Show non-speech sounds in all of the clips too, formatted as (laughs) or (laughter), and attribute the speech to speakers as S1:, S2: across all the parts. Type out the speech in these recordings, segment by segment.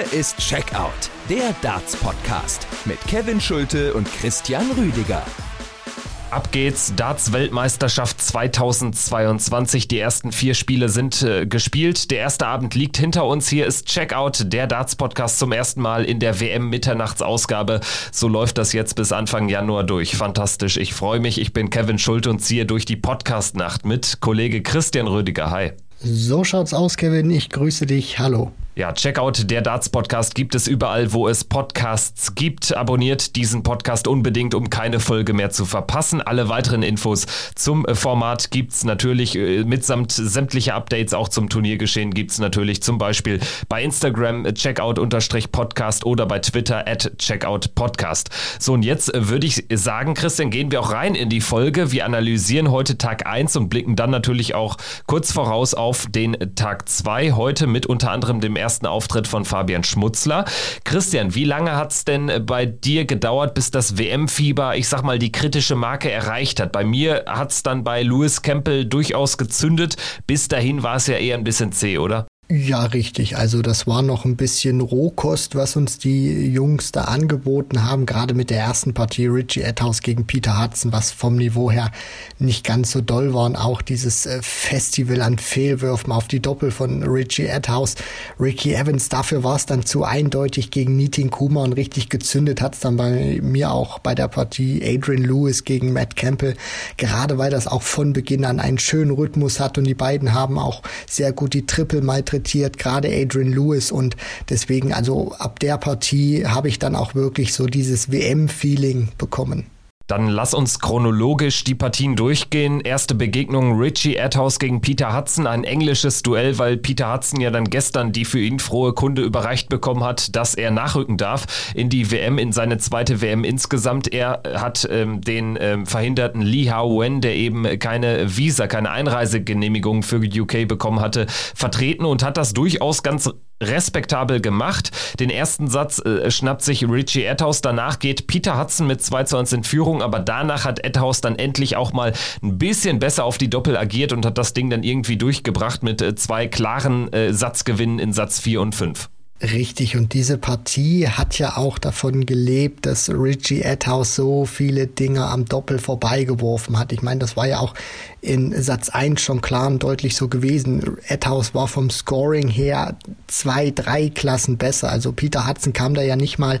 S1: Hier ist Checkout, der Darts-Podcast mit Kevin Schulte und Christian Rüdiger.
S2: Ab geht's, Darts-Weltmeisterschaft 2022. Die ersten vier Spiele sind äh, gespielt. Der erste Abend liegt hinter uns. Hier ist Checkout, der Darts-Podcast zum ersten Mal in der WM-Mitternachtsausgabe. So läuft das jetzt bis Anfang Januar durch. Fantastisch. Ich freue mich. Ich bin Kevin Schulte und ziehe durch die Podcast-Nacht mit Kollege Christian Rüdiger. Hi.
S3: So schaut's aus, Kevin. Ich grüße dich. Hallo.
S2: Ja, Checkout, der Darts Podcast gibt es überall, wo es Podcasts gibt. Abonniert diesen Podcast unbedingt, um keine Folge mehr zu verpassen. Alle weiteren Infos zum äh, Format gibt's natürlich äh, mitsamt sämtlicher Updates auch zum Turniergeschehen gibt's natürlich zum Beispiel bei Instagram äh, Checkout-Podcast oder bei Twitter at Checkout Podcast. So, und jetzt würde ich sagen, Christian, gehen wir auch rein in die Folge. Wir analysieren heute Tag 1 und blicken dann natürlich auch kurz voraus auf den Tag 2. Heute mit unter anderem dem ersten ersten Auftritt von Fabian Schmutzler. Christian, wie lange hat es denn bei dir gedauert, bis das WM-Fieber, ich sag mal, die kritische Marke erreicht hat? Bei mir hat es dann bei Lewis Campbell durchaus gezündet. Bis dahin war es ja eher ein bisschen zäh, oder?
S3: Ja, richtig. Also das war noch ein bisschen Rohkost, was uns die Jungs da angeboten haben, gerade mit der ersten Partie Richie Etthaus gegen Peter Hudson, was vom Niveau her nicht ganz so doll war. Und auch dieses äh, Festival an Fehlwürfen auf die Doppel von Richie Etthaus, Ricky Evans, dafür war es dann zu eindeutig gegen Nitin Kuma und richtig gezündet hat es dann bei mir auch bei der Partie Adrian Lewis gegen Matt Campbell, gerade weil das auch von Beginn an einen schönen Rhythmus hat und die beiden haben auch sehr gut die Triple Maitre interpretiert, gerade Adrian Lewis und deswegen, also ab der Partie habe ich dann auch wirklich so dieses WM-Feeling bekommen.
S2: Dann lass uns chronologisch die Partien durchgehen. Erste Begegnung Richie Adhouse gegen Peter Hudson, ein englisches Duell, weil Peter Hudson ja dann gestern die für ihn frohe Kunde überreicht bekommen hat, dass er nachrücken darf in die WM, in seine zweite WM insgesamt. Er hat ähm, den ähm, verhinderten Lee Hao Wen, der eben keine Visa, keine Einreisegenehmigung für UK bekommen hatte, vertreten und hat das durchaus ganz respektabel gemacht. Den ersten Satz äh, schnappt sich Richie Etthaus, danach geht Peter Hudson mit 2 zu 1 in Führung, aber danach hat Etthaus dann endlich auch mal ein bisschen besser auf die Doppel agiert und hat das Ding dann irgendwie durchgebracht mit äh, zwei klaren äh, Satzgewinnen in Satz 4 und 5.
S3: Richtig, und diese Partie hat ja auch davon gelebt, dass Richie Etthaus so viele Dinge am Doppel vorbeigeworfen hat. Ich meine, das war ja auch in Satz 1 schon klar und deutlich so gewesen. Etthaus war vom Scoring her zwei, drei Klassen besser. Also Peter Hudson kam da ja nicht mal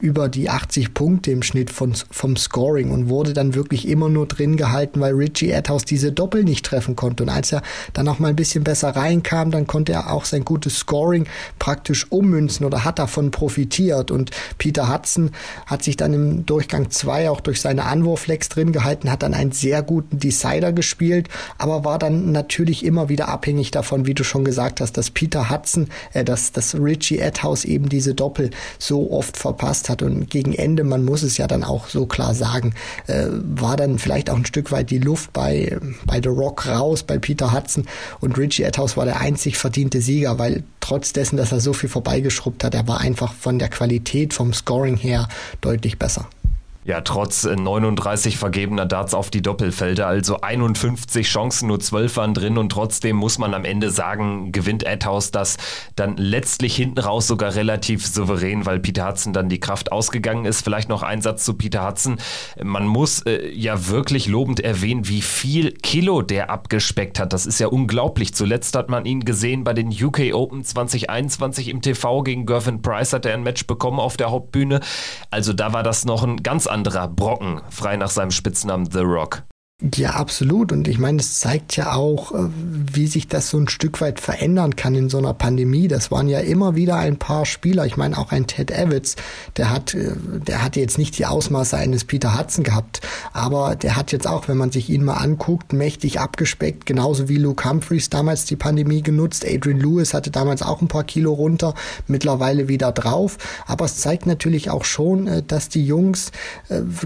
S3: über die 80 Punkte im Schnitt von, vom Scoring und wurde dann wirklich immer nur drin gehalten, weil Richie Etthaus diese Doppel nicht treffen konnte. Und als er dann auch mal ein bisschen besser reinkam, dann konnte er auch sein gutes Scoring praktisch ummünzen oder hat davon profitiert. Und Peter Hudson hat sich dann im Durchgang 2 auch durch seine Anwurflex drin gehalten, hat dann einen sehr guten Decider gespielt aber war dann natürlich immer wieder abhängig davon, wie du schon gesagt hast, dass Peter Hudson, äh, dass, dass Richie Edhouse eben diese Doppel so oft verpasst hat und gegen Ende, man muss es ja dann auch so klar sagen, äh, war dann vielleicht auch ein Stück weit die Luft bei, bei The Rock raus, bei Peter Hudson und Richie Edhouse war der einzig verdiente Sieger, weil trotz dessen, dass er so viel vorbeigeschrubbt hat, er war einfach von der Qualität, vom Scoring her deutlich besser.
S2: Ja, trotz 39 äh, vergebener Darts auf die Doppelfelder, also 51 Chancen, nur 12 waren drin und trotzdem muss man am Ende sagen, gewinnt Adhouse das dann letztlich hinten raus sogar relativ souverän, weil Peter Hudson dann die Kraft ausgegangen ist. Vielleicht noch ein Satz zu Peter Hudson. Man muss äh, ja wirklich lobend erwähnen, wie viel Kilo der abgespeckt hat. Das ist ja unglaublich. Zuletzt hat man ihn gesehen bei den UK Open 2021 im TV gegen Gervin Price hat er ein Match bekommen auf der Hauptbühne. Also da war das noch ein ganz anderer Brocken, frei nach seinem Spitznamen The Rock.
S3: Ja, absolut. Und ich meine, es zeigt ja auch, äh, wie sich das so ein Stück weit verändern kann in so einer Pandemie. Das waren ja immer wieder ein paar Spieler. Ich meine, auch ein Ted Evans, der hat, äh, der hat jetzt nicht die Ausmaße eines Peter Hudson gehabt, aber der hat jetzt auch, wenn man sich ihn mal anguckt, mächtig abgespeckt, genauso wie Luke Humphreys damals die Pandemie genutzt. Adrian Lewis hatte damals auch ein paar Kilo runter, mittlerweile wieder drauf. Aber es zeigt natürlich auch schon, äh, dass die Jungs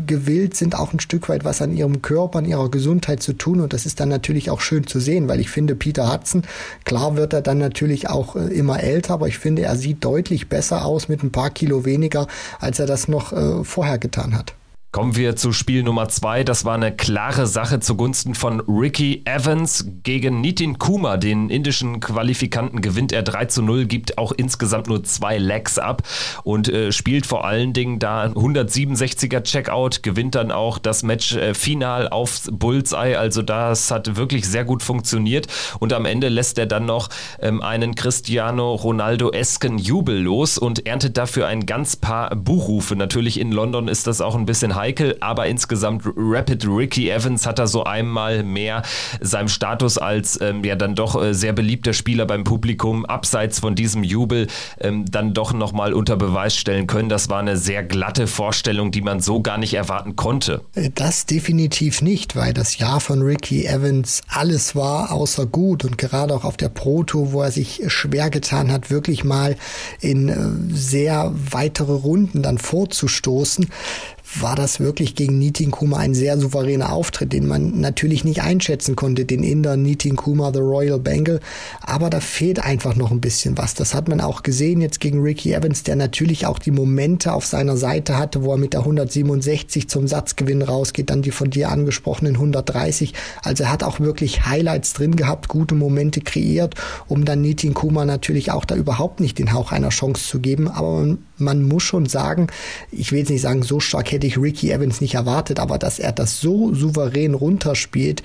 S3: gewillt sind, auch ein Stück weit was an ihrem Körper, an ihrer ihrer Gesundheit zu tun. Und das ist dann natürlich auch schön zu sehen, weil ich finde, Peter Hudson, klar wird er dann natürlich auch äh, immer älter, aber ich finde, er sieht deutlich besser aus mit ein paar Kilo weniger, als er das noch äh, vorher getan hat.
S2: Kommen wir zu Spiel Nummer zwei. Das war eine klare Sache zugunsten von Ricky Evans gegen Nitin Kuma, den indischen Qualifikanten, gewinnt er 3 zu 0, gibt auch insgesamt nur zwei Legs ab und äh, spielt vor allen Dingen da 167er Checkout, gewinnt dann auch das Match äh, final aufs Bullseye. Also das hat wirklich sehr gut funktioniert und am Ende lässt er dann noch ähm, einen Cristiano Ronaldo-esken Jubel los und erntet dafür ein ganz paar Buchrufe. Natürlich in London ist das auch ein bisschen heiß heikel, aber insgesamt Rapid Ricky Evans hat er so einmal mehr seinem Status als ähm, ja dann doch äh, sehr beliebter Spieler beim Publikum abseits von diesem Jubel ähm, dann doch nochmal unter Beweis stellen können. Das war eine sehr glatte Vorstellung, die man so gar nicht erwarten konnte.
S3: Das definitiv nicht, weil das Jahr von Ricky Evans alles war außer gut und gerade auch auf der Proto, wo er sich schwer getan hat, wirklich mal in äh, sehr weitere Runden dann vorzustoßen, war das wirklich gegen Nitin Kuma ein sehr souveräner Auftritt, den man natürlich nicht einschätzen konnte, den Inder Nitin Kuma, The Royal Bengal. Aber da fehlt einfach noch ein bisschen was. Das hat man auch gesehen jetzt gegen Ricky Evans, der natürlich auch die Momente auf seiner Seite hatte, wo er mit der 167 zum Satzgewinn rausgeht, dann die von dir angesprochenen 130. Also er hat auch wirklich Highlights drin gehabt, gute Momente kreiert, um dann Nitin Kuma natürlich auch da überhaupt nicht den Hauch einer Chance zu geben. Aber man, man muss schon sagen, ich will jetzt nicht sagen, so stark hätte ich Ricky Evans nicht erwartet, aber dass er das so souverän runterspielt,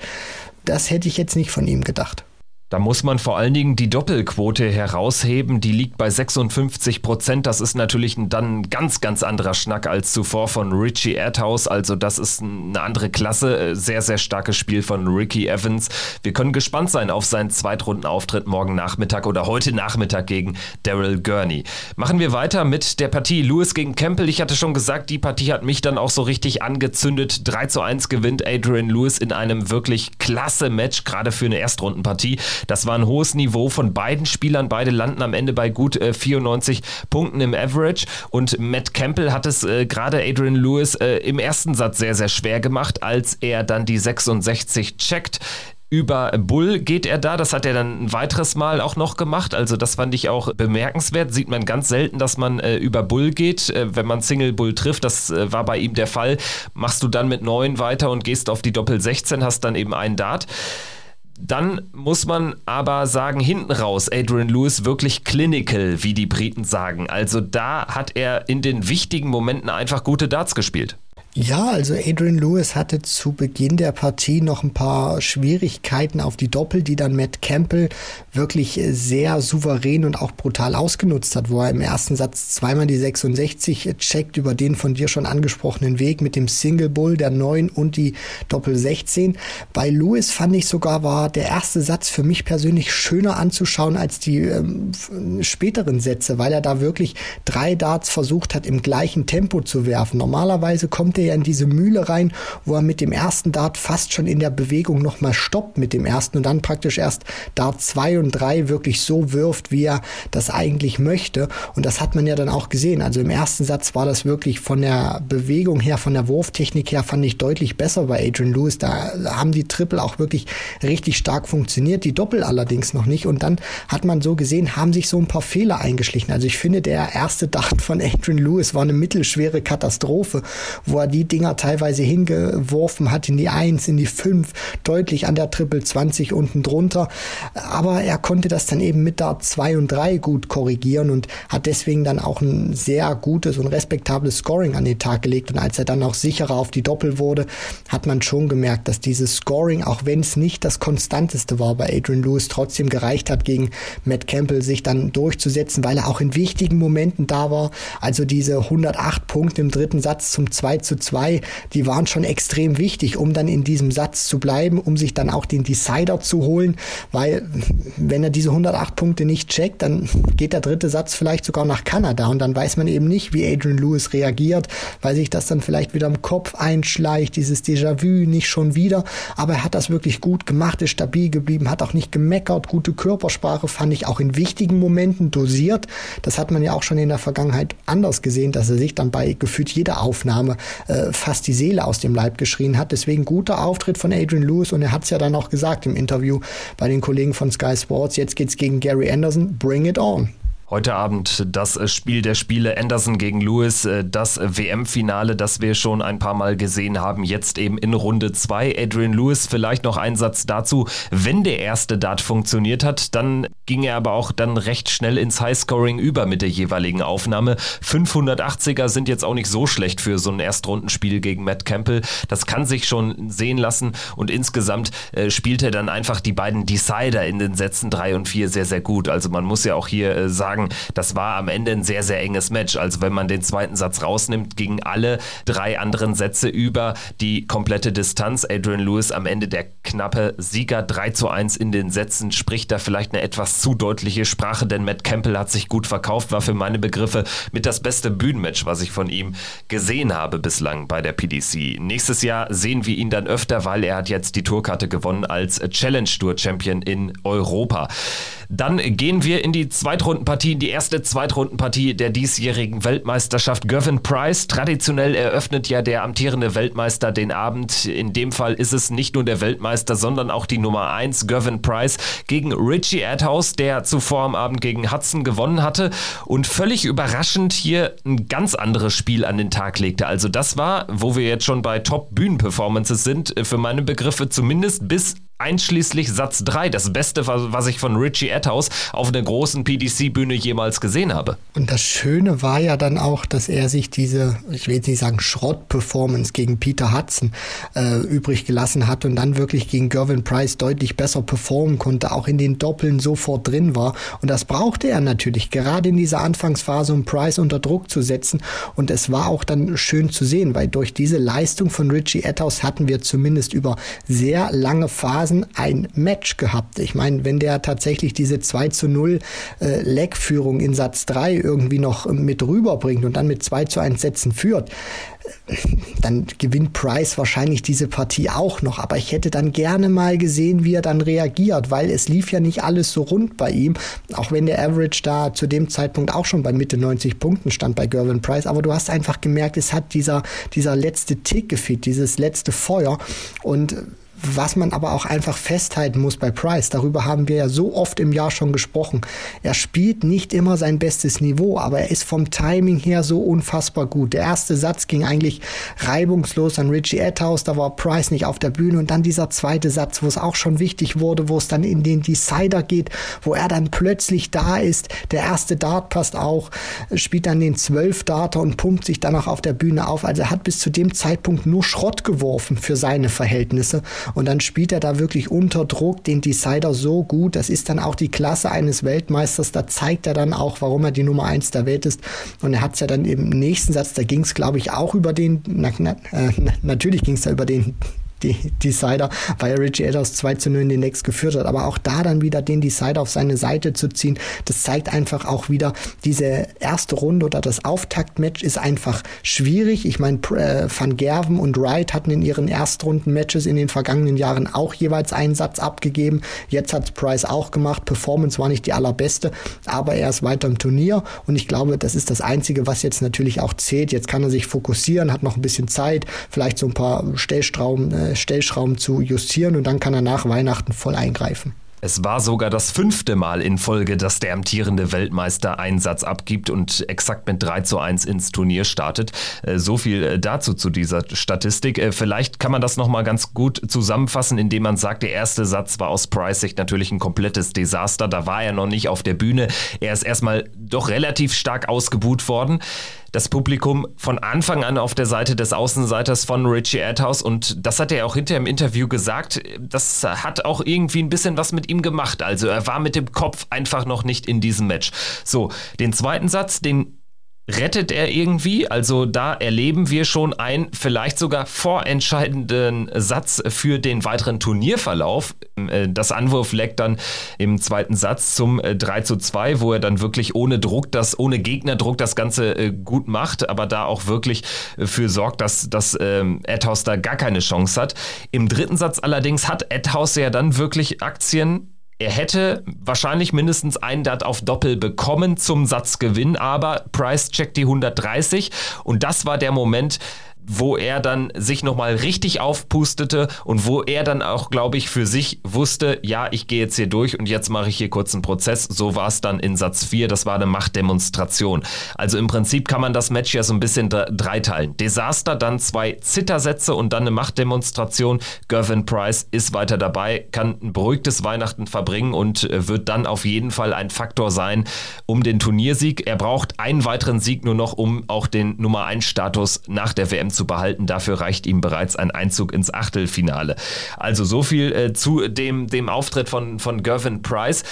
S3: das hätte ich jetzt nicht von ihm gedacht.
S2: Da muss man vor allen Dingen die Doppelquote herausheben. Die liegt bei 56 Prozent. Das ist natürlich dann ein ganz, ganz anderer Schnack als zuvor von Richie Erdhaus. Also das ist eine andere Klasse. Sehr, sehr starkes Spiel von Ricky Evans. Wir können gespannt sein auf seinen Zweitrundenauftritt morgen Nachmittag oder heute Nachmittag gegen Daryl Gurney. Machen wir weiter mit der Partie Lewis gegen Campbell. Ich hatte schon gesagt, die Partie hat mich dann auch so richtig angezündet. 3 zu 1 gewinnt Adrian Lewis in einem wirklich klasse Match, gerade für eine Erstrundenpartie. Das war ein hohes Niveau von beiden Spielern. Beide landen am Ende bei gut äh, 94 Punkten im Average. Und Matt Campbell hat es äh, gerade Adrian Lewis äh, im ersten Satz sehr, sehr schwer gemacht, als er dann die 66 checkt über Bull geht er da. Das hat er dann ein weiteres Mal auch noch gemacht. Also das fand ich auch bemerkenswert. Sieht man ganz selten, dass man äh, über Bull geht, äh, wenn man Single Bull trifft. Das äh, war bei ihm der Fall. Machst du dann mit neun weiter und gehst auf die Doppel 16, hast dann eben einen Dart. Dann muss man aber sagen, hinten raus, Adrian Lewis wirklich clinical, wie die Briten sagen. Also da hat er in den wichtigen Momenten einfach gute Darts gespielt.
S3: Ja, also Adrian Lewis hatte zu Beginn der Partie noch ein paar Schwierigkeiten auf die Doppel, die dann Matt Campbell wirklich sehr souverän und auch brutal ausgenutzt hat, wo er im ersten Satz zweimal die 66 checkt über den von dir schon angesprochenen Weg mit dem Single Bull, der 9 und die Doppel 16. Bei Lewis fand ich sogar war der erste Satz für mich persönlich schöner anzuschauen als die ähm, späteren Sätze, weil er da wirklich drei Darts versucht hat im gleichen Tempo zu werfen. Normalerweise kommt er er ja in diese Mühle rein, wo er mit dem ersten Dart fast schon in der Bewegung nochmal stoppt mit dem ersten und dann praktisch erst Dart 2 und 3 wirklich so wirft, wie er das eigentlich möchte. Und das hat man ja dann auch gesehen. Also im ersten Satz war das wirklich von der Bewegung her, von der Wurftechnik her, fand ich deutlich besser bei Adrian Lewis. Da haben die Triple auch wirklich richtig stark funktioniert, die Doppel allerdings noch nicht. Und dann hat man so gesehen, haben sich so ein paar Fehler eingeschlichen. Also ich finde, der erste Dart von Adrian Lewis war eine mittelschwere Katastrophe, wo er die Dinger teilweise hingeworfen hat in die 1, in die 5, deutlich an der Triple 20 unten drunter. Aber er konnte das dann eben mit der 2 und 3 gut korrigieren und hat deswegen dann auch ein sehr gutes und respektables Scoring an den Tag gelegt. Und als er dann auch sicherer auf die Doppel wurde, hat man schon gemerkt, dass dieses Scoring, auch wenn es nicht das konstanteste war bei Adrian Lewis, trotzdem gereicht hat, gegen Matt Campbell sich dann durchzusetzen, weil er auch in wichtigen Momenten da war. Also diese 108 Punkte im dritten Satz zum 2 zu 2, die waren schon extrem wichtig, um dann in diesem Satz zu bleiben, um sich dann auch den Decider zu holen, weil wenn er diese 108 Punkte nicht checkt, dann geht der dritte Satz vielleicht sogar nach Kanada und dann weiß man eben nicht, wie Adrian Lewis reagiert, weil sich das dann vielleicht wieder im Kopf einschleicht, dieses Déjà-vu nicht schon wieder, aber er hat das wirklich gut gemacht, ist stabil geblieben, hat auch nicht gemeckert, gute Körpersprache fand ich auch in wichtigen Momenten dosiert. Das hat man ja auch schon in der Vergangenheit anders gesehen, dass er sich dann bei gefühlt jeder Aufnahme äh, fast die Seele aus dem Leib geschrien hat. Deswegen guter Auftritt von Adrian Lewis und er hat es ja dann auch gesagt im Interview bei den Kollegen von Sky Sports. Jetzt geht's gegen Gary Anderson. Bring it on.
S2: Heute Abend das Spiel der Spiele Anderson gegen Lewis, äh, das WM-Finale, das wir schon ein paar Mal gesehen haben, jetzt eben in Runde 2. Adrian Lewis, vielleicht noch ein Satz dazu. Wenn der erste Dart funktioniert hat, dann ging er aber auch dann recht schnell ins Highscoring über mit der jeweiligen Aufnahme. 580er sind jetzt auch nicht so schlecht für so ein Erstrundenspiel gegen Matt Campbell. Das kann sich schon sehen lassen und insgesamt äh, spielt er dann einfach die beiden Decider in den Sätzen 3 und 4 sehr, sehr gut. Also man muss ja auch hier äh, sagen, sagen, das war am Ende ein sehr, sehr enges Match. Also wenn man den zweiten Satz rausnimmt, gingen alle drei anderen Sätze über die komplette Distanz. Adrian Lewis am Ende der knappe Sieger 3 zu 1 in den Sätzen spricht da vielleicht eine etwas zu deutliche Sprache, denn Matt Campbell hat sich gut verkauft, war für meine Begriffe mit das beste Bühnenmatch, was ich von ihm gesehen habe bislang bei der PDC. Nächstes Jahr sehen wir ihn dann öfter, weil er hat jetzt die Tourkarte gewonnen als Challenge Tour Champion in Europa. Dann gehen wir in die Zweitrundenpartie, in die erste Zweitrundenpartie der diesjährigen Weltmeisterschaft. Gervin Price, traditionell eröffnet ja der amtierende Weltmeister den Abend. In dem Fall ist es nicht nur der Weltmeister, sondern auch die Nummer 1, Gervin Price, gegen Richie Adhouse, der zuvor am Abend gegen Hudson gewonnen hatte und völlig überraschend hier ein ganz anderes Spiel an den Tag legte. Also das war, wo wir jetzt schon bei Top-Bühnen-Performances sind, für meine Begriffe zumindest bis einschließlich Satz 3 das Beste, was ich von Richie Atthaus auf einer großen PDC-Bühne jemals gesehen habe.
S3: Und das Schöne war ja dann auch, dass er sich diese, ich will jetzt nicht sagen Schrott-Performance gegen Peter Hudson äh, übrig gelassen hat und dann wirklich gegen Gervin Price deutlich besser performen konnte, auch in den Doppeln sofort drin war. Und das brauchte er natürlich, gerade in dieser Anfangsphase, um Price unter Druck zu setzen. Und es war auch dann schön zu sehen, weil durch diese Leistung von Richie Atthaus hatten wir zumindest über sehr lange Phasen Phasen ein Match gehabt. Ich meine, wenn der tatsächlich diese 2 zu 0 äh, Leckführung in Satz 3 irgendwie noch mit rüberbringt und dann mit 2 zu 1 Sätzen führt, dann gewinnt Price wahrscheinlich diese Partie auch noch. Aber ich hätte dann gerne mal gesehen, wie er dann reagiert, weil es lief ja nicht alles so rund bei ihm. Auch wenn der Average da zu dem Zeitpunkt auch schon bei Mitte 90 Punkten stand bei Gervin Price. Aber du hast einfach gemerkt, es hat dieser, dieser letzte Tick gefehlt, dieses letzte Feuer. Und was man aber auch einfach festhalten muss bei Price, darüber haben wir ja so oft im Jahr schon gesprochen. Er spielt nicht immer sein bestes Niveau, aber er ist vom Timing her so unfassbar gut. Der erste Satz ging eigentlich reibungslos an Richie Atthaus, da war Price nicht auf der Bühne und dann dieser zweite Satz, wo es auch schon wichtig wurde, wo es dann in den Decider geht, wo er dann plötzlich da ist. Der erste Dart passt auch, spielt dann den zwölf Darter und pumpt sich dann auch auf der Bühne auf. Also er hat bis zu dem Zeitpunkt nur Schrott geworfen für seine Verhältnisse und dann spielt er da wirklich unter Druck den Decider so gut. Das ist dann auch die Klasse eines Weltmeisters. Da zeigt er dann auch, warum er die Nummer eins der Welt ist. Und er hat es ja dann im nächsten Satz, da ging es, glaube ich, auch über den, na, na, äh, natürlich ging es da über den die Decider, weil Richie Adams 2 zu 0 in den Next geführt hat. Aber auch da dann wieder den Decider auf seine Seite zu ziehen, das zeigt einfach auch wieder, diese erste Runde oder das Auftaktmatch ist einfach schwierig. Ich meine, äh, Van Gerven und Wright hatten in ihren Erstrunden-Matches in den vergangenen Jahren auch jeweils einen Satz abgegeben. Jetzt hat Price auch gemacht. Performance war nicht die allerbeste, aber er ist weiter im Turnier und ich glaube, das ist das Einzige, was jetzt natürlich auch zählt. Jetzt kann er sich fokussieren, hat noch ein bisschen Zeit, vielleicht so ein paar Stellstrauben äh, Stellschrauben zu justieren und dann kann er nach Weihnachten voll eingreifen.
S2: Es war sogar das fünfte Mal in Folge, dass der amtierende Weltmeister Einsatz abgibt und exakt mit 3 zu 1 ins Turnier startet. Äh, so viel äh, dazu zu dieser Statistik. Äh, vielleicht kann man das nochmal ganz gut zusammenfassen, indem man sagt, der erste Satz war aus Price Sicht natürlich ein komplettes Desaster. Da war er noch nicht auf der Bühne. Er ist erstmal doch relativ stark ausgebuht worden das Publikum von Anfang an auf der Seite des Außenseiters von Richie Adhouse und das hat er auch hinter im Interview gesagt. Das hat auch irgendwie ein bisschen was mit ihm gemacht. Also er war mit dem Kopf einfach noch nicht in diesem Match. So, den zweiten Satz, den rettet er irgendwie. Also da erleben wir schon einen vielleicht sogar vorentscheidenden Satz für den weiteren Turnierverlauf. Äh, das Anwurf leckt dann im zweiten Satz zum 3 äh, zu 2, wo er dann wirklich ohne Druck, das, ohne Gegnerdruck das Ganze äh, gut macht, aber da auch wirklich für sorgt, dass, dass ähm, Edhaus da gar keine Chance hat. Im dritten Satz allerdings hat Edhaus ja dann wirklich Aktien er hätte wahrscheinlich mindestens einen Dart auf Doppel bekommen zum Satzgewinn, aber Price checkt die 130 und das war der Moment, wo er dann sich nochmal richtig aufpustete und wo er dann auch, glaube ich, für sich wusste, ja, ich gehe jetzt hier durch und jetzt mache ich hier kurz einen Prozess. So war es dann in Satz 4, das war eine Machtdemonstration. Also im Prinzip kann man das Match ja so ein bisschen dreiteilen. Desaster, dann zwei Zittersätze und dann eine Machtdemonstration. Gervin Price ist weiter dabei, kann ein beruhigtes Weihnachten verbringen und äh, wird dann auf jeden Fall ein Faktor sein um den Turniersieg. Er braucht einen weiteren Sieg nur noch, um auch den Nummer 1 Status nach der WM zu behalten. Dafür reicht ihm bereits ein Einzug ins Achtelfinale. Also so viel äh, zu dem, dem Auftritt von, von Gervin Price.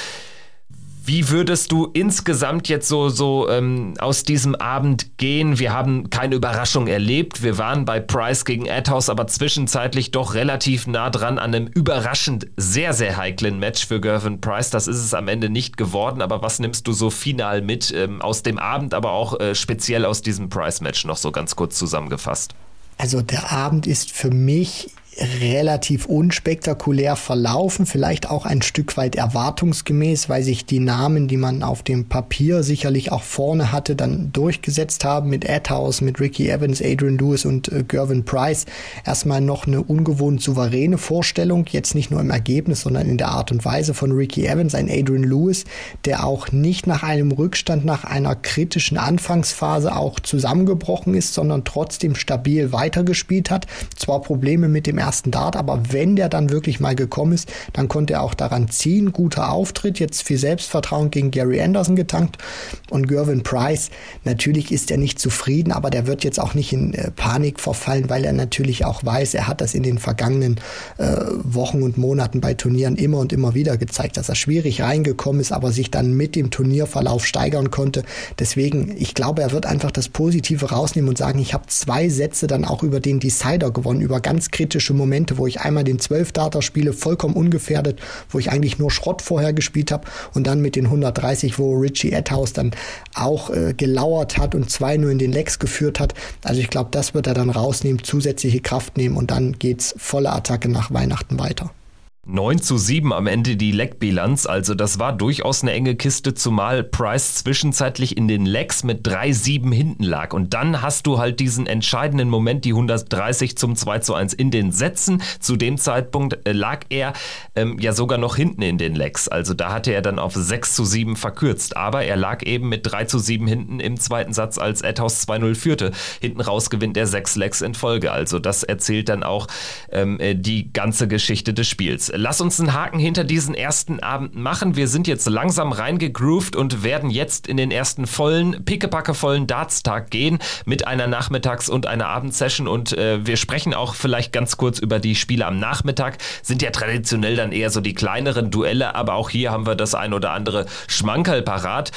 S2: Wie würdest du insgesamt jetzt so, so ähm, aus diesem Abend gehen? Wir haben keine Überraschung erlebt. Wir waren bei Price gegen Adhouse, aber zwischenzeitlich doch relativ nah dran an einem überraschend sehr, sehr heiklen Match für Gervin Price. Das ist es am Ende nicht geworden. Aber was nimmst du so final mit ähm, aus dem Abend, aber auch äh, speziell aus diesem Price-Match noch so ganz kurz zusammengefasst?
S3: Also der Abend ist für mich relativ unspektakulär verlaufen, vielleicht auch ein Stück weit erwartungsgemäß, weil sich die Namen, die man auf dem Papier sicherlich auch vorne hatte, dann durchgesetzt haben mit Adhouse, mit Ricky Evans, Adrian Lewis und äh, Gervin Price. Erstmal noch eine ungewohnt souveräne Vorstellung, jetzt nicht nur im Ergebnis, sondern in der Art und Weise von Ricky Evans, ein Adrian Lewis, der auch nicht nach einem Rückstand, nach einer kritischen Anfangsphase auch zusammengebrochen ist, sondern trotzdem stabil weitergespielt hat. Zwar Probleme mit dem ersten Dart, aber wenn der dann wirklich mal gekommen ist, dann konnte er auch daran ziehen. Guter Auftritt, jetzt viel Selbstvertrauen gegen Gary Anderson getankt und Gervin Price. Natürlich ist er nicht zufrieden, aber der wird jetzt auch nicht in äh, Panik verfallen, weil er natürlich auch weiß, er hat das in den vergangenen äh, Wochen und Monaten bei Turnieren immer und immer wieder gezeigt, dass er schwierig reingekommen ist, aber sich dann mit dem Turnierverlauf steigern konnte. Deswegen, ich glaube, er wird einfach das Positive rausnehmen und sagen, ich habe zwei Sätze dann auch über den Decider gewonnen, über ganz kritische kritische Momente, wo ich einmal den 12-Data spiele, vollkommen ungefährdet, wo ich eigentlich nur Schrott vorher gespielt habe und dann mit den 130, wo Richie Edhouse dann auch äh, gelauert hat und zwei nur in den Lecks geführt hat. Also ich glaube, das wird er dann rausnehmen, zusätzliche Kraft nehmen und dann geht's volle Attacke nach Weihnachten weiter.
S2: 9 zu 7 am Ende die Leckbilanz, also das war durchaus eine enge Kiste, zumal Price zwischenzeitlich in den Lecks mit 3-7 hinten lag. Und dann hast du halt diesen entscheidenden Moment, die 130 zum 2 zu 1 in den Sätzen. Zu dem Zeitpunkt äh, lag er ähm, ja sogar noch hinten in den Lecks. Also da hatte er dann auf 6 zu 7 verkürzt. Aber er lag eben mit 3 zu 7 hinten im zweiten Satz, als Edhouse 2-0 führte. Hinten raus gewinnt er 6 Lecks in Folge. Also das erzählt dann auch ähm, äh, die ganze Geschichte des Spiels lass uns einen Haken hinter diesen ersten Abend machen. Wir sind jetzt langsam reingegroovt und werden jetzt in den ersten vollen, pickepackevollen Dartstag gehen mit einer Nachmittags- und einer Abendsession und äh, wir sprechen auch vielleicht ganz kurz über die Spiele am Nachmittag. Sind ja traditionell dann eher so die kleineren Duelle, aber auch hier haben wir das ein oder andere Schmankerl parat.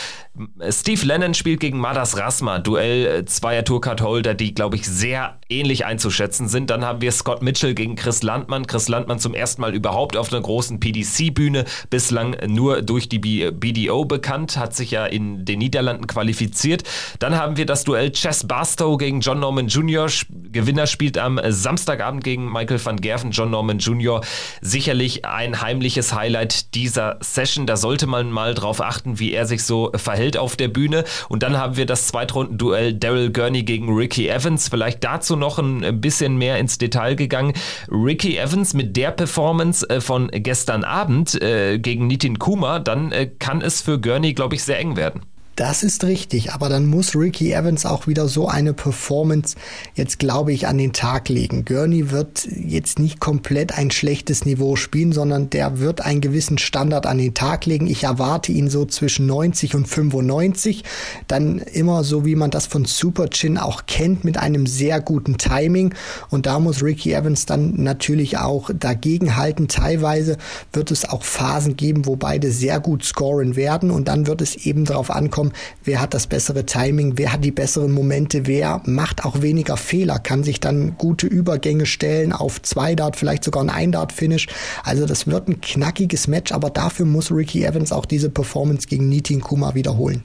S2: Steve Lennon spielt gegen Madas Rasma, Duell äh, zweier Tourcard-Holder, die, glaube ich, sehr ähnlich einzuschätzen sind. Dann haben wir Scott Mitchell gegen Chris Landmann. Chris Landmann zum ersten Mal überhaupt auf einer großen PDC-Bühne, bislang nur durch die BDO bekannt, hat sich ja in den Niederlanden qualifiziert. Dann haben wir das Duell Chess Barstow gegen John Norman Jr. Gewinner spielt am Samstagabend gegen Michael van Gerven. John Norman Jr. sicherlich ein heimliches Highlight dieser Session. Da sollte man mal drauf achten, wie er sich so verhält verhält auf der Bühne. Und dann haben wir das Zweitrundenduell Daryl Gurney gegen Ricky Evans. Vielleicht dazu noch ein bisschen mehr ins Detail gegangen. Ricky Evans mit der Performance äh, von gestern Abend äh, gegen Nitin Kuma, dann äh, kann es für Gurney, glaube ich, sehr eng werden.
S3: Das ist richtig, aber dann muss Ricky Evans auch wieder so eine Performance jetzt, glaube ich, an den Tag legen. Gurney wird jetzt nicht komplett ein schlechtes Niveau spielen, sondern der wird einen gewissen Standard an den Tag legen. Ich erwarte ihn so zwischen 90 und 95. Dann immer so, wie man das von Super Chin auch kennt, mit einem sehr guten Timing. Und da muss Ricky Evans dann natürlich auch dagegen halten. Teilweise wird es auch Phasen geben, wo beide sehr gut scoren werden. Und dann wird es eben darauf ankommen, kommen, wer hat das bessere Timing, wer hat die besseren Momente, wer macht auch weniger Fehler, kann sich dann gute Übergänge stellen auf zwei Dart, vielleicht sogar ein ein Dart Finish. Also das wird ein knackiges Match, aber dafür muss Ricky Evans auch diese Performance gegen Nitin Kuma wiederholen.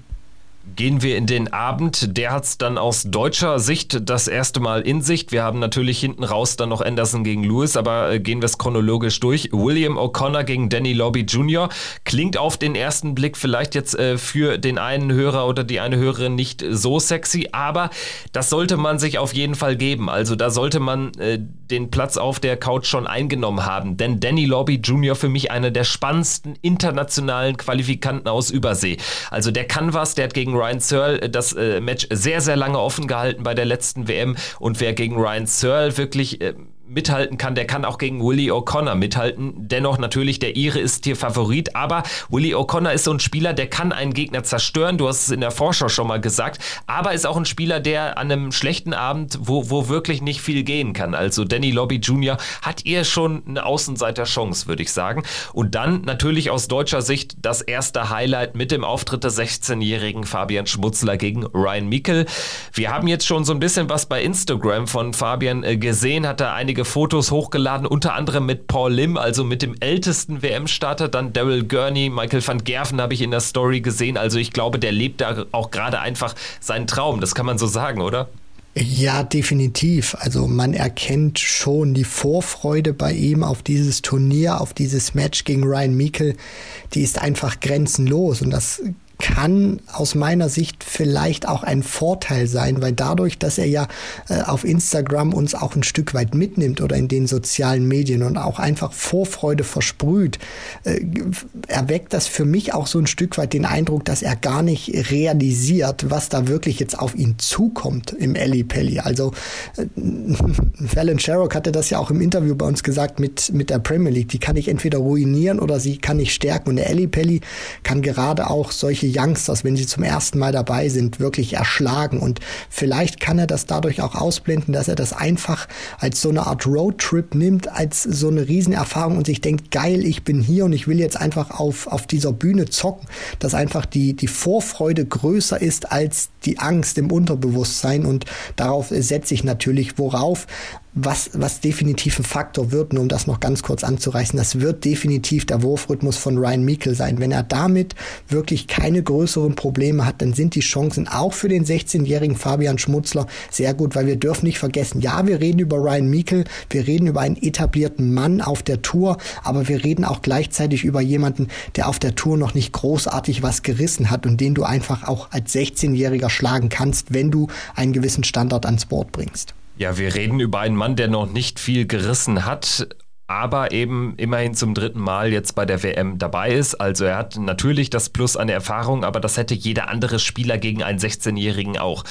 S2: Gehen wir in den Abend. Der hat es dann aus deutscher Sicht das erste Mal in Sicht. Wir haben natürlich hinten raus dann noch Anderson gegen Lewis, aber äh, gehen wir es chronologisch durch. William O'Connor gegen Danny Lobby Jr. klingt auf den ersten Blick vielleicht jetzt äh, für den einen Hörer oder die eine Hörerin nicht so sexy, aber das sollte man sich auf jeden Fall geben. Also da sollte man äh, den Platz auf der Couch schon eingenommen haben. Denn Danny Lobby Jr. für mich einer der spannendsten internationalen Qualifikanten aus Übersee. Also der kann was, der hat gegen Ryan Searle äh, das äh, Match sehr, sehr lange offen gehalten bei der letzten WM. Und wer gegen Ryan Searle wirklich äh, mithalten kann, der kann auch gegen Willie O'Connor mithalten. Dennoch natürlich, der Ire ist hier Favorit, aber Willie O'Connor ist so ein Spieler, der kann einen Gegner zerstören. Du hast es in der Vorschau schon mal gesagt, aber ist auch ein Spieler, der an einem schlechten Abend, wo, wo wirklich nicht viel gehen kann. Also Danny Lobby Jr. hat eher schon eine Außenseiter-Chance, würde ich sagen. Und dann natürlich aus deutscher Sicht das erste Highlight mit dem Auftritt des 16-jährigen Fabian Schmutzler gegen Ryan Mikkel. Wir haben jetzt schon so ein bisschen was bei Instagram von Fabian äh, gesehen, hat er einige einige Fotos hochgeladen, unter anderem mit Paul Lim, also mit dem ältesten WM-Starter, dann Daryl Gurney, Michael van Gerven habe ich in der Story gesehen. Also ich glaube, der lebt da auch gerade einfach seinen Traum. Das kann man so sagen, oder?
S3: Ja, definitiv. Also man erkennt schon die Vorfreude bei ihm auf dieses Turnier, auf dieses Match gegen Ryan Meikle. Die ist einfach grenzenlos und das kann aus meiner Sicht vielleicht auch ein Vorteil sein, weil dadurch, dass er ja äh, auf Instagram uns auch ein Stück weit mitnimmt oder in den sozialen Medien und auch einfach Vorfreude versprüht, äh, erweckt das für mich auch so ein Stück weit den Eindruck, dass er gar nicht realisiert, was da wirklich jetzt auf ihn zukommt im Ellie Pelli. Also äh, (laughs) Fallon Sherrock hatte das ja auch im Interview bei uns gesagt mit, mit der Premier League. Die kann ich entweder ruinieren oder sie kann ich stärken. Und der Ellie Pelli kann gerade auch solche Youngsters, wenn sie zum ersten Mal dabei sind, wirklich erschlagen. Und vielleicht kann er das dadurch auch ausblenden, dass er das einfach als so eine Art Roadtrip nimmt, als so eine Riesenerfahrung und sich denkt, geil, ich bin hier und ich will jetzt einfach auf, auf dieser Bühne zocken, dass einfach die, die Vorfreude größer ist als die Angst im Unterbewusstsein und darauf setze ich natürlich, worauf was, was definitiv ein Faktor wird, nur um das noch ganz kurz anzureißen, das wird definitiv der Wurfrhythmus von Ryan Meikle sein. Wenn er damit wirklich keine größeren Probleme hat, dann sind die Chancen auch für den 16-jährigen Fabian Schmutzler sehr gut, weil wir dürfen nicht vergessen, ja, wir reden über Ryan Meikle, wir reden über einen etablierten Mann auf der Tour, aber wir reden auch gleichzeitig über jemanden, der auf der Tour noch nicht großartig was gerissen hat und den du einfach auch als 16-Jähriger schlagen kannst, wenn du einen gewissen Standard ans Board bringst.
S2: Ja, wir reden über einen Mann, der noch nicht viel gerissen hat aber eben immerhin zum dritten Mal jetzt bei der WM dabei ist. Also er hat natürlich das Plus an Erfahrung, aber das hätte jeder andere Spieler gegen einen 16-Jährigen auch.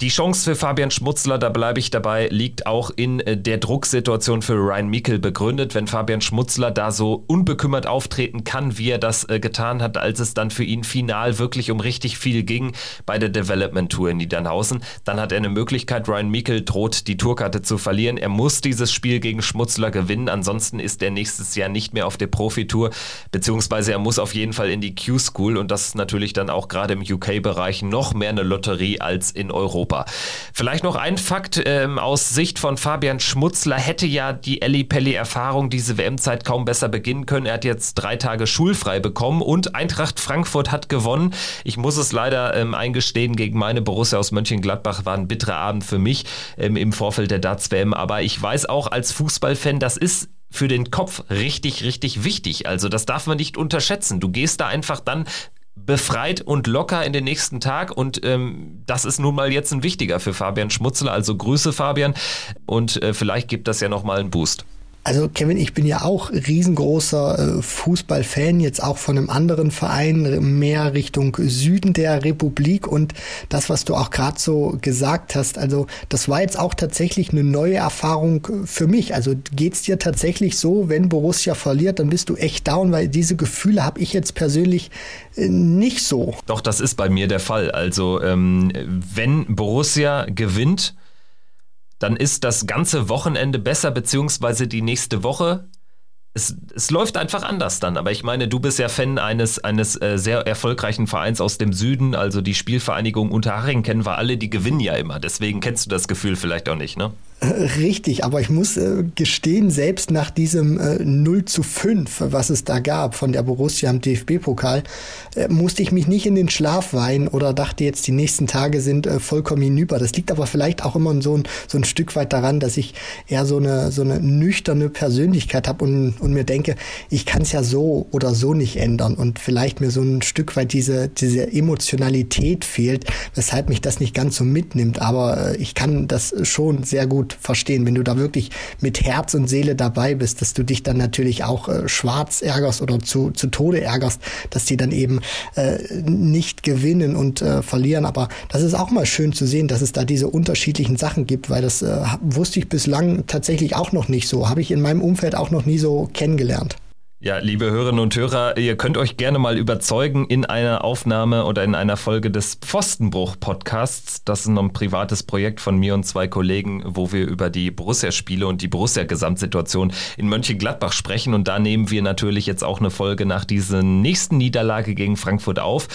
S2: Die Chance für Fabian Schmutzler, da bleibe ich dabei, liegt auch in äh, der Drucksituation für Ryan Mikkel begründet. Wenn Fabian Schmutzler da so unbekümmert auftreten kann, wie er das äh, getan hat, als es dann für ihn final wirklich um richtig viel ging bei der Development Tour in Niedernhausen, dann hat er eine Möglichkeit. Ryan Mikkel droht, die Tourkarte zu verlieren. Er muss dieses Spiel gegen Schmutzler gewinnen. Ansonsten ist er nächstes Jahr nicht mehr auf der Profitour, beziehungsweise er muss auf jeden Fall in die Q-School und das ist natürlich dann auch gerade im UK-Bereich noch mehr eine Lotterie als in Europa. Europa. Vielleicht noch ein Fakt ähm, aus Sicht von Fabian Schmutzler hätte ja die Elli Pelli Erfahrung diese WM-Zeit kaum besser beginnen können. Er hat jetzt drei Tage schulfrei bekommen und Eintracht Frankfurt hat gewonnen. Ich muss es leider ähm, eingestehen, gegen meine Borussia aus Mönchengladbach war ein bitterer Abend für mich ähm, im Vorfeld der Darts-WM. Aber ich weiß auch als Fußballfan, das ist für den Kopf richtig, richtig wichtig. Also das darf man nicht unterschätzen. Du gehst da einfach dann befreit und locker in den nächsten Tag. Und ähm, das ist nun mal jetzt ein wichtiger für Fabian Schmutzler. Also Grüße, Fabian. Und äh, vielleicht gibt das ja nochmal einen Boost.
S3: Also Kevin, ich bin ja auch riesengroßer äh, Fußballfan, jetzt auch von einem anderen Verein, mehr Richtung Süden der Republik und das, was du auch gerade so gesagt hast, also das war jetzt auch tatsächlich eine neue Erfahrung für mich. Also geht's dir tatsächlich so, wenn Borussia verliert, dann bist du echt down, weil diese Gefühle habe ich jetzt persönlich äh, nicht so.
S2: Doch, das ist bei mir der Fall. Also ähm, wenn Borussia gewinnt, dann ist das ganze Wochenende besser, beziehungsweise die nächste Woche. Es, es läuft einfach anders dann. Aber ich meine, du bist ja Fan eines, eines äh, sehr erfolgreichen Vereins aus dem Süden, also die Spielvereinigung Unterhaching kennen wir alle, die gewinnen ja immer. Deswegen kennst du das Gefühl vielleicht auch nicht, ne?
S3: Richtig, aber ich muss äh, gestehen, selbst nach diesem äh, 0 zu 5, was es da gab von der Borussia im DFB-Pokal, äh, musste ich mich nicht in den Schlaf weinen oder dachte jetzt, die nächsten Tage sind äh, vollkommen hinüber. Das liegt aber vielleicht auch immer so ein, so ein Stück weit daran, dass ich eher so eine, so eine nüchterne Persönlichkeit habe und, und mir denke, ich kann es ja so oder so nicht ändern und vielleicht mir so ein Stück weit diese, diese Emotionalität fehlt, weshalb mich das nicht ganz so mitnimmt. Aber äh, ich kann das schon sehr gut verstehen. Wenn du da wirklich mit Herz und Seele dabei bist, dass du dich dann natürlich auch äh, schwarz ärgerst oder zu, zu Tode ärgerst, dass die dann eben äh, nicht gewinnen und äh, verlieren. Aber das ist auch mal schön zu sehen, dass es da diese unterschiedlichen Sachen gibt, weil das äh, wusste ich bislang tatsächlich auch noch nicht so. Habe ich in meinem Umfeld auch noch nie so kennengelernt.
S2: Ja, liebe Hörerinnen und Hörer, ihr könnt euch gerne mal überzeugen in einer Aufnahme oder in einer Folge des Pfostenbruch-Podcasts. Das ist ein privates Projekt von mir und zwei Kollegen, wo wir über die Borussia-Spiele und die Borussia-Gesamtsituation in Mönchengladbach sprechen. Und da nehmen wir natürlich jetzt auch eine Folge nach dieser nächsten Niederlage gegen Frankfurt auf.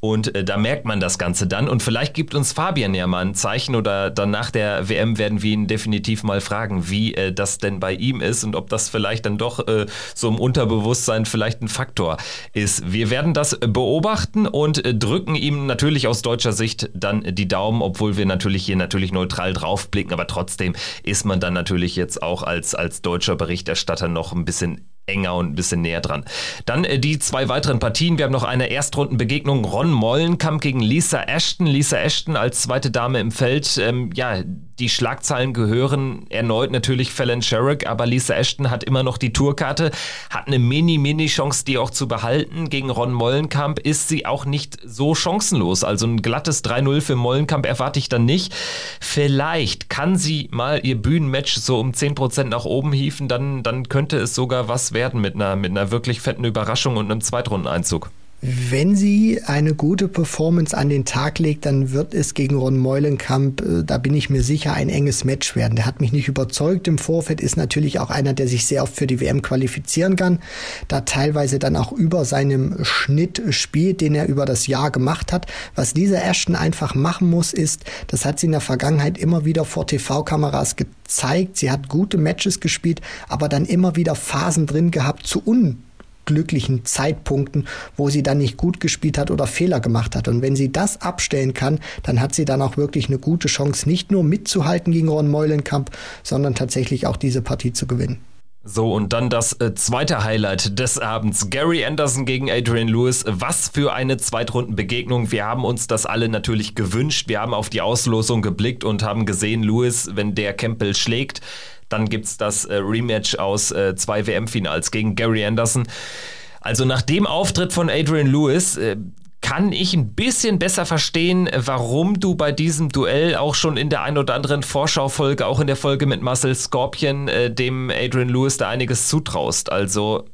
S2: Und äh, da merkt man das Ganze dann. Und vielleicht gibt uns Fabian ja mal ein Zeichen oder dann nach der WM werden wir ihn definitiv mal fragen, wie äh, das denn bei ihm ist und ob das vielleicht dann doch äh, so im Unter Unterbewusstsein vielleicht ein Faktor ist. Wir werden das beobachten und drücken ihm natürlich aus deutscher Sicht dann die Daumen, obwohl wir natürlich hier natürlich neutral draufblicken, aber trotzdem ist man dann natürlich jetzt auch als, als deutscher Berichterstatter noch ein bisschen enger und ein bisschen näher dran. Dann äh, die zwei weiteren Partien. Wir haben noch eine Erstrundenbegegnung. Ron Mollenkamp gegen Lisa Ashton. Lisa Ashton als zweite Dame im Feld. Ähm, ja, die Schlagzeilen gehören erneut natürlich Fallon Sherrick, aber Lisa Ashton hat immer noch die Tourkarte, hat eine Mini-Mini-Chance, die auch zu behalten. Gegen Ron Mollenkamp ist sie auch nicht so chancenlos. Also ein glattes 3-0 für Mollenkamp erwarte ich dann nicht. Vielleicht kann sie mal ihr Bühnenmatch so um 10% nach oben hieven, dann, dann könnte es sogar was werden mit einer, mit einer wirklich fetten Überraschung und einem Zweitrundeneinzug.
S3: Wenn sie eine gute Performance an den Tag legt, dann wird es gegen Ron Meulenkamp, äh, da bin ich mir sicher, ein enges Match werden. Der hat mich nicht überzeugt im Vorfeld, ist natürlich auch einer, der sich sehr oft für die WM qualifizieren kann, da teilweise dann auch über seinem Schnitt spielt, den er über das Jahr gemacht hat. Was dieser Ashton einfach machen muss, ist, das hat sie in der Vergangenheit immer wieder vor TV-Kameras gezeigt. Sie hat gute Matches gespielt, aber dann immer wieder Phasen drin gehabt zu un glücklichen Zeitpunkten, wo sie dann nicht gut gespielt hat oder Fehler gemacht hat. Und wenn sie das abstellen kann, dann hat sie dann auch wirklich eine gute Chance, nicht nur mitzuhalten gegen Ron Meulenkamp, sondern tatsächlich auch diese Partie zu gewinnen.
S2: So, und dann das äh, zweite Highlight des Abends. Gary Anderson gegen Adrian Lewis. Was für eine Zweitrundenbegegnung. Wir haben uns das alle natürlich gewünscht. Wir haben auf die Auslosung geblickt und haben gesehen, Lewis, wenn der Campbell schlägt, dann gibt es das äh, Rematch aus äh, zwei WM-Finals gegen Gary Anderson. Also nach dem Auftritt von Adrian Lewis kann ich ein bisschen besser verstehen, warum du bei diesem Duell auch schon in der ein oder anderen Vorschaufolge, auch in der Folge mit Marcel Scorpion, äh, dem Adrian Lewis da einiges zutraust. Also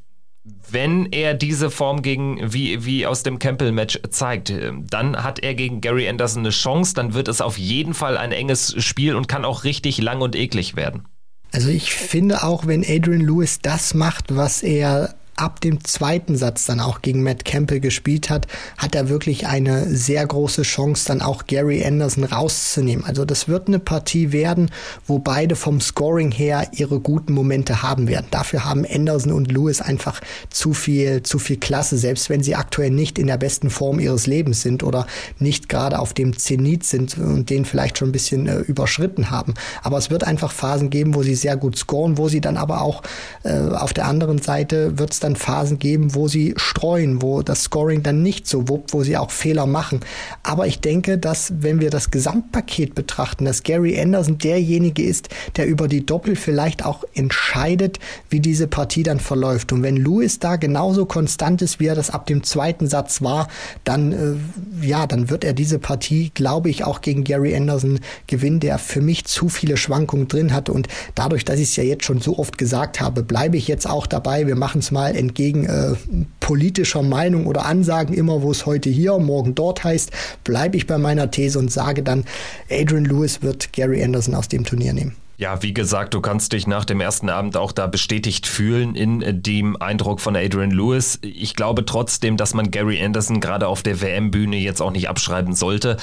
S2: wenn er diese Form gegen wie, wie aus dem Campbell-Match zeigt, äh, dann hat er gegen Gary Anderson eine Chance, dann wird es auf jeden Fall ein enges Spiel und kann auch richtig lang und eklig werden.
S3: Also ich finde auch, wenn Adrian Lewis das macht, was er ab dem zweiten Satz dann auch gegen Matt Campbell gespielt hat, hat er wirklich eine sehr große Chance, dann auch Gary Anderson rauszunehmen. Also das wird eine Partie werden, wo beide vom Scoring her ihre guten Momente haben werden. Dafür haben Anderson und Lewis einfach zu viel, zu viel Klasse, selbst wenn sie aktuell nicht in der besten Form ihres Lebens sind oder nicht gerade auf dem Zenit sind und den vielleicht schon ein bisschen äh, überschritten haben. Aber es wird einfach Phasen geben, wo sie sehr gut scoren, wo sie dann aber auch äh, auf der anderen Seite wird es dann Phasen geben, wo sie streuen, wo das Scoring dann nicht so wuppt, wo sie auch Fehler machen. Aber ich denke, dass wenn wir das Gesamtpaket betrachten, dass Gary Anderson derjenige ist, der über die Doppel vielleicht auch entscheidet, wie diese Partie dann verläuft. Und wenn Lewis da genauso konstant ist, wie er das ab dem zweiten Satz war, dann äh, ja, dann wird er diese Partie, glaube ich, auch gegen Gary Anderson gewinnen, der für mich zu viele Schwankungen drin hat. Und dadurch, dass ich es ja jetzt schon so oft gesagt habe, bleibe ich jetzt auch dabei. Wir machen es mal entgegen äh, politischer Meinung oder Ansagen immer, wo es heute hier, morgen dort heißt, bleibe ich bei meiner These und sage dann, Adrian Lewis wird Gary Anderson aus dem Turnier nehmen.
S2: Ja, wie gesagt, du kannst dich nach dem ersten Abend auch da bestätigt fühlen in dem Eindruck von Adrian Lewis. Ich glaube trotzdem, dass man Gary Anderson gerade auf der WM-Bühne jetzt auch nicht abschreiben sollte.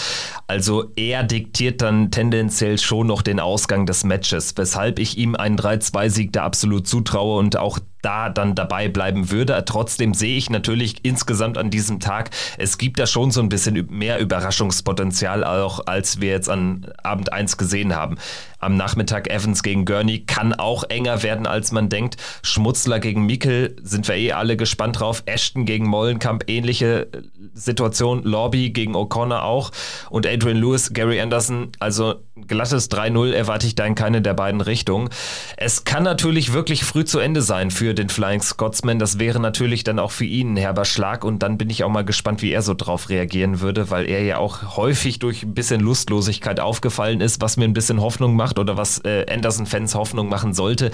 S2: Also er diktiert dann tendenziell schon noch den Ausgang des Matches, weshalb ich ihm einen 3-2-Sieg da absolut zutraue und auch da dann dabei bleiben würde. Trotzdem sehe ich natürlich insgesamt an diesem Tag, es gibt da schon so ein bisschen mehr Überraschungspotenzial auch, als wir jetzt an Abend 1 gesehen haben. Am Nachmittag Evans gegen Gurney kann auch enger werden, als man denkt. Schmutzler gegen Mikkel sind wir eh alle gespannt drauf. Ashton gegen Mollenkamp, ähnliche äh, Situation. Lobby gegen O'Connor auch. Und Adrian Lewis, Gary Anderson, also glattes 3-0 erwarte ich da in keine der beiden Richtungen. Es kann natürlich wirklich früh zu Ende sein für den Flying Scotsman. Das wäre natürlich dann auch für ihn ein herber Schlag und dann bin ich auch mal gespannt, wie er so drauf reagieren würde, weil er ja auch häufig durch ein bisschen Lustlosigkeit aufgefallen ist, was mir ein bisschen Hoffnung macht oder was äh, Anderson-Fans Hoffnung machen sollte.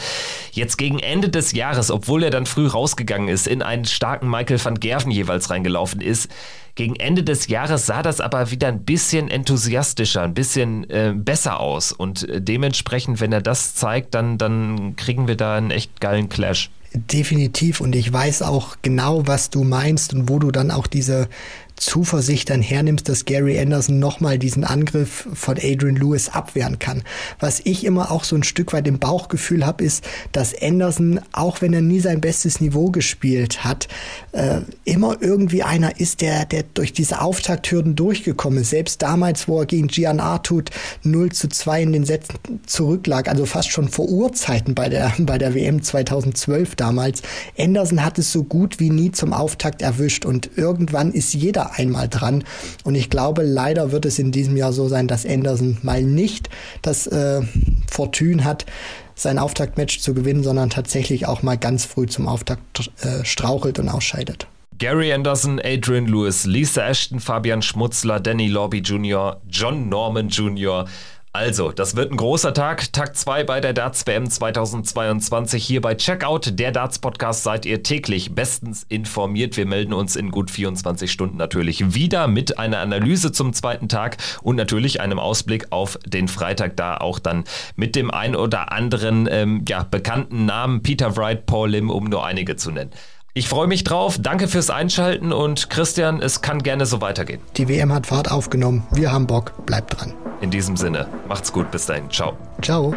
S2: Jetzt gegen Ende des Jahres, obwohl er dann früh rausgegangen ist, in einen starken Michael van Gerven jeweils reingelaufen ist, gegen Ende des Jahres sah das aber wieder ein bisschen enthusiastischer, ein bisschen äh, besser aus. Und äh, dementsprechend, wenn er das zeigt, dann, dann kriegen wir da einen echt geilen Clash.
S3: Definitiv. Und ich weiß auch genau, was du meinst und wo du dann auch diese Zuversicht dann hernimmst, dass Gary Anderson nochmal diesen Angriff von Adrian Lewis abwehren kann. Was ich immer auch so ein Stück weit im Bauchgefühl habe, ist, dass Anderson, auch wenn er nie sein bestes Niveau gespielt hat, äh, immer irgendwie einer ist, der, der durch diese Auftakthürden durchgekommen ist. Selbst damals, wo er gegen Gian Artut 0 zu 2 in den Sätzen zurücklag, also fast schon vor Urzeiten bei der, (laughs) bei der WM 2012 damals. Anderson hat es so gut wie nie zum Auftakt erwischt und irgendwann ist jeder einmal dran. Und ich glaube, leider wird es in diesem Jahr so sein, dass Anderson mal nicht das äh, Fortune hat, sein Auftaktmatch zu gewinnen, sondern tatsächlich auch mal ganz früh zum Auftakt äh, strauchelt und ausscheidet.
S2: Gary Anderson, Adrian Lewis, Lisa Ashton, Fabian Schmutzler, Danny Lobby Jr., John Norman Jr., also, das wird ein großer Tag. Tag 2 bei der Darts WM 2022 hier bei Checkout. Der Darts Podcast seid ihr täglich bestens informiert. Wir melden uns in gut 24 Stunden natürlich wieder mit einer Analyse zum zweiten Tag und natürlich einem Ausblick auf den Freitag da auch dann mit dem ein oder anderen ähm, ja, bekannten Namen Peter Wright, Paul Lim, um nur einige zu nennen. Ich freue mich drauf. Danke fürs Einschalten und Christian, es kann gerne so weitergehen.
S3: Die WM hat Fahrt aufgenommen. Wir haben Bock. Bleibt dran.
S2: In diesem Sinne, macht's gut. Bis dahin. Ciao.
S3: Ciao.